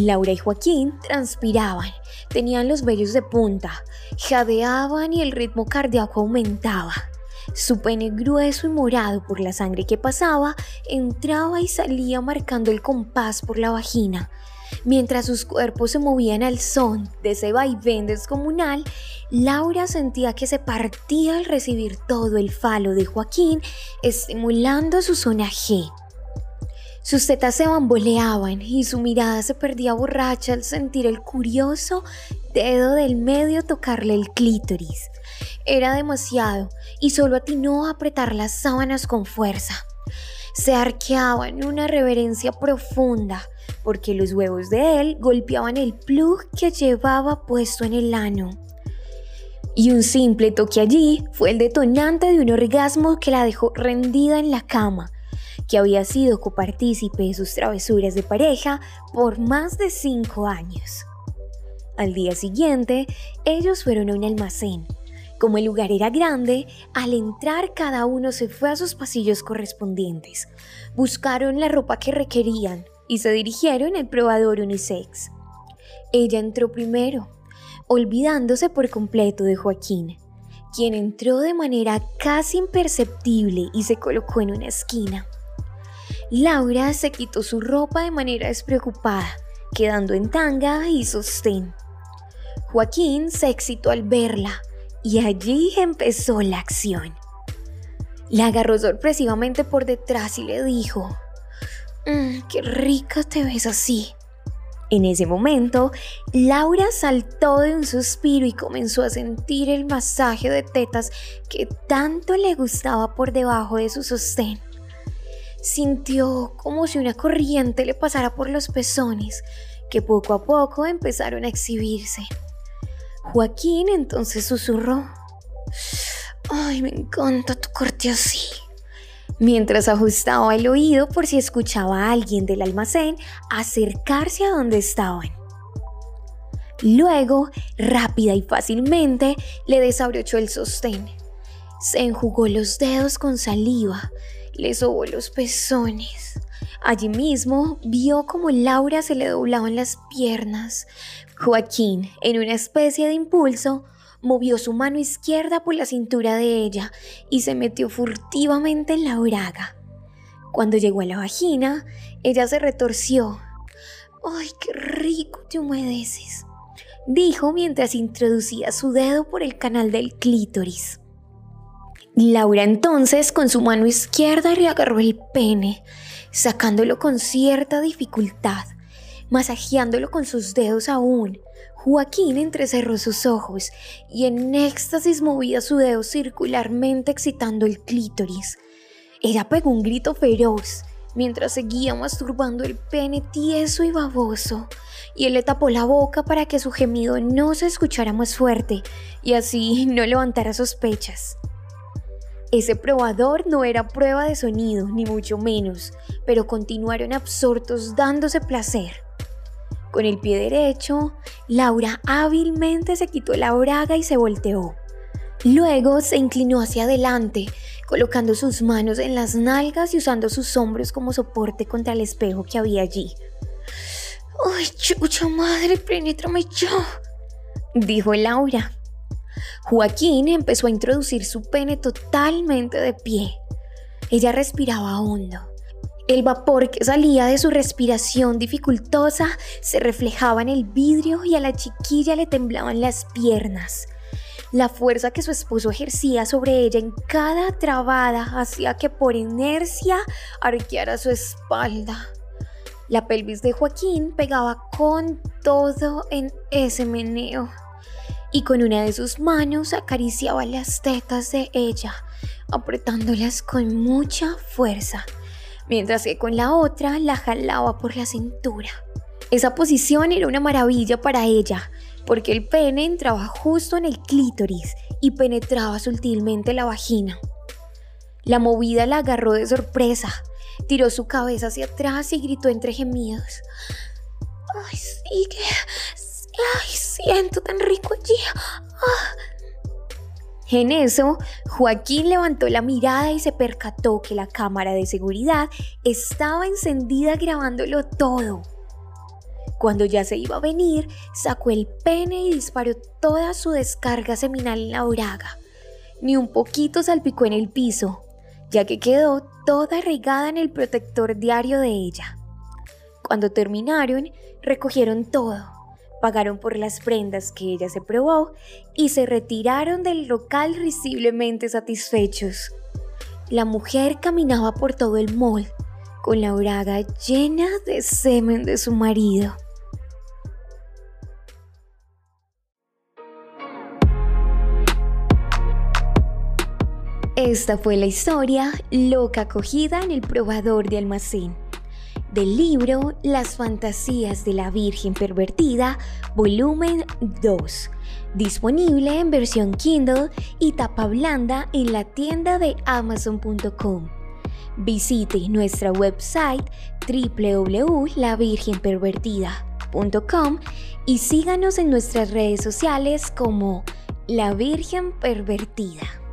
Laura y Joaquín transpiraban, tenían los vellos de punta, jadeaban y el ritmo cardíaco aumentaba. Su pene grueso y morado por la sangre que pasaba entraba y salía marcando el compás por la vagina. Mientras sus cuerpos se movían al son de ese vaivén descomunal, Laura sentía que se partía al recibir todo el falo de Joaquín, estimulando su zona G. Sus tetas se bamboleaban y su mirada se perdía borracha al sentir el curioso dedo del medio tocarle el clítoris. Era demasiado y solo atinó a apretar las sábanas con fuerza. Se arqueaba en una reverencia profunda porque los huevos de él golpeaban el plug que llevaba puesto en el ano. Y un simple toque allí fue el detonante de un orgasmo que la dejó rendida en la cama que había sido copartícipe de sus travesuras de pareja por más de cinco años. Al día siguiente, ellos fueron a un almacén. Como el lugar era grande, al entrar cada uno se fue a sus pasillos correspondientes. Buscaron la ropa que requerían y se dirigieron al probador unisex. Ella entró primero, olvidándose por completo de Joaquín, quien entró de manera casi imperceptible y se colocó en una esquina. Laura se quitó su ropa de manera despreocupada, quedando en tanga y sostén. Joaquín se excitó al verla y allí empezó la acción. La agarró sorpresivamente por detrás y le dijo, mm, ¡Qué rica te ves así! En ese momento, Laura saltó de un suspiro y comenzó a sentir el masaje de tetas que tanto le gustaba por debajo de su sostén. Sintió como si una corriente le pasara por los pezones, que poco a poco empezaron a exhibirse. Joaquín entonces susurró, ¡Ay, me encanta tu corte así! Mientras ajustaba el oído por si escuchaba a alguien del almacén acercarse a donde estaban. Luego, rápida y fácilmente, le desabrochó el sostén. Se enjugó los dedos con saliva le sobó los pezones. Allí mismo vio como Laura se le doblaban las piernas. Joaquín, en una especie de impulso, movió su mano izquierda por la cintura de ella y se metió furtivamente en la braga. Cuando llegó a la vagina, ella se retorció. ¡Ay, qué rico te humedeces! dijo mientras introducía su dedo por el canal del clítoris. Laura entonces con su mano izquierda le agarró el pene, sacándolo con cierta dificultad, masajeándolo con sus dedos aún. Joaquín entrecerró sus ojos y en éxtasis movía su dedo circularmente excitando el clítoris. Ella pegó un grito feroz mientras seguía masturbando el pene tieso y baboso, y él le tapó la boca para que su gemido no se escuchara más fuerte y así no levantara sospechas. Ese probador no era prueba de sonido, ni mucho menos, pero continuaron absortos dándose placer. Con el pie derecho, Laura hábilmente se quitó la braga y se volteó. Luego se inclinó hacia adelante, colocando sus manos en las nalgas y usando sus hombros como soporte contra el espejo que había allí. ¡Ay, chucha madre, penétrame yo! dijo Laura. Joaquín empezó a introducir su pene totalmente de pie. Ella respiraba hondo. El vapor que salía de su respiración dificultosa se reflejaba en el vidrio y a la chiquilla le temblaban las piernas. La fuerza que su esposo ejercía sobre ella en cada trabada hacía que por inercia arqueara su espalda. La pelvis de Joaquín pegaba con todo en ese meneo y con una de sus manos acariciaba las tetas de ella, apretándolas con mucha fuerza, mientras que con la otra la jalaba por la cintura. Esa posición era una maravilla para ella, porque el pene entraba justo en el clítoris y penetraba sutilmente la vagina. La movida la agarró de sorpresa, tiró su cabeza hacia atrás y gritó entre gemidos. ¡Ay, sigue! ¡Ay, siento tan rico allí! Ah. En eso, Joaquín levantó la mirada y se percató que la cámara de seguridad estaba encendida grabándolo todo. Cuando ya se iba a venir, sacó el pene y disparó toda su descarga seminal en la braga. Ni un poquito salpicó en el piso, ya que quedó toda regada en el protector diario de ella. Cuando terminaron, recogieron todo, pagaron por las prendas que ella se probó y se retiraron del local risiblemente satisfechos. La mujer caminaba por todo el mall, con la braga llena de semen de su marido. Esta fue la historia loca acogida en el probador de almacén del libro Las fantasías de la Virgen pervertida, volumen 2, disponible en versión Kindle y tapa blanda en la tienda de amazon.com. Visite nuestra website www.lavirgenpervertida.com y síganos en nuestras redes sociales como La Virgen Pervertida.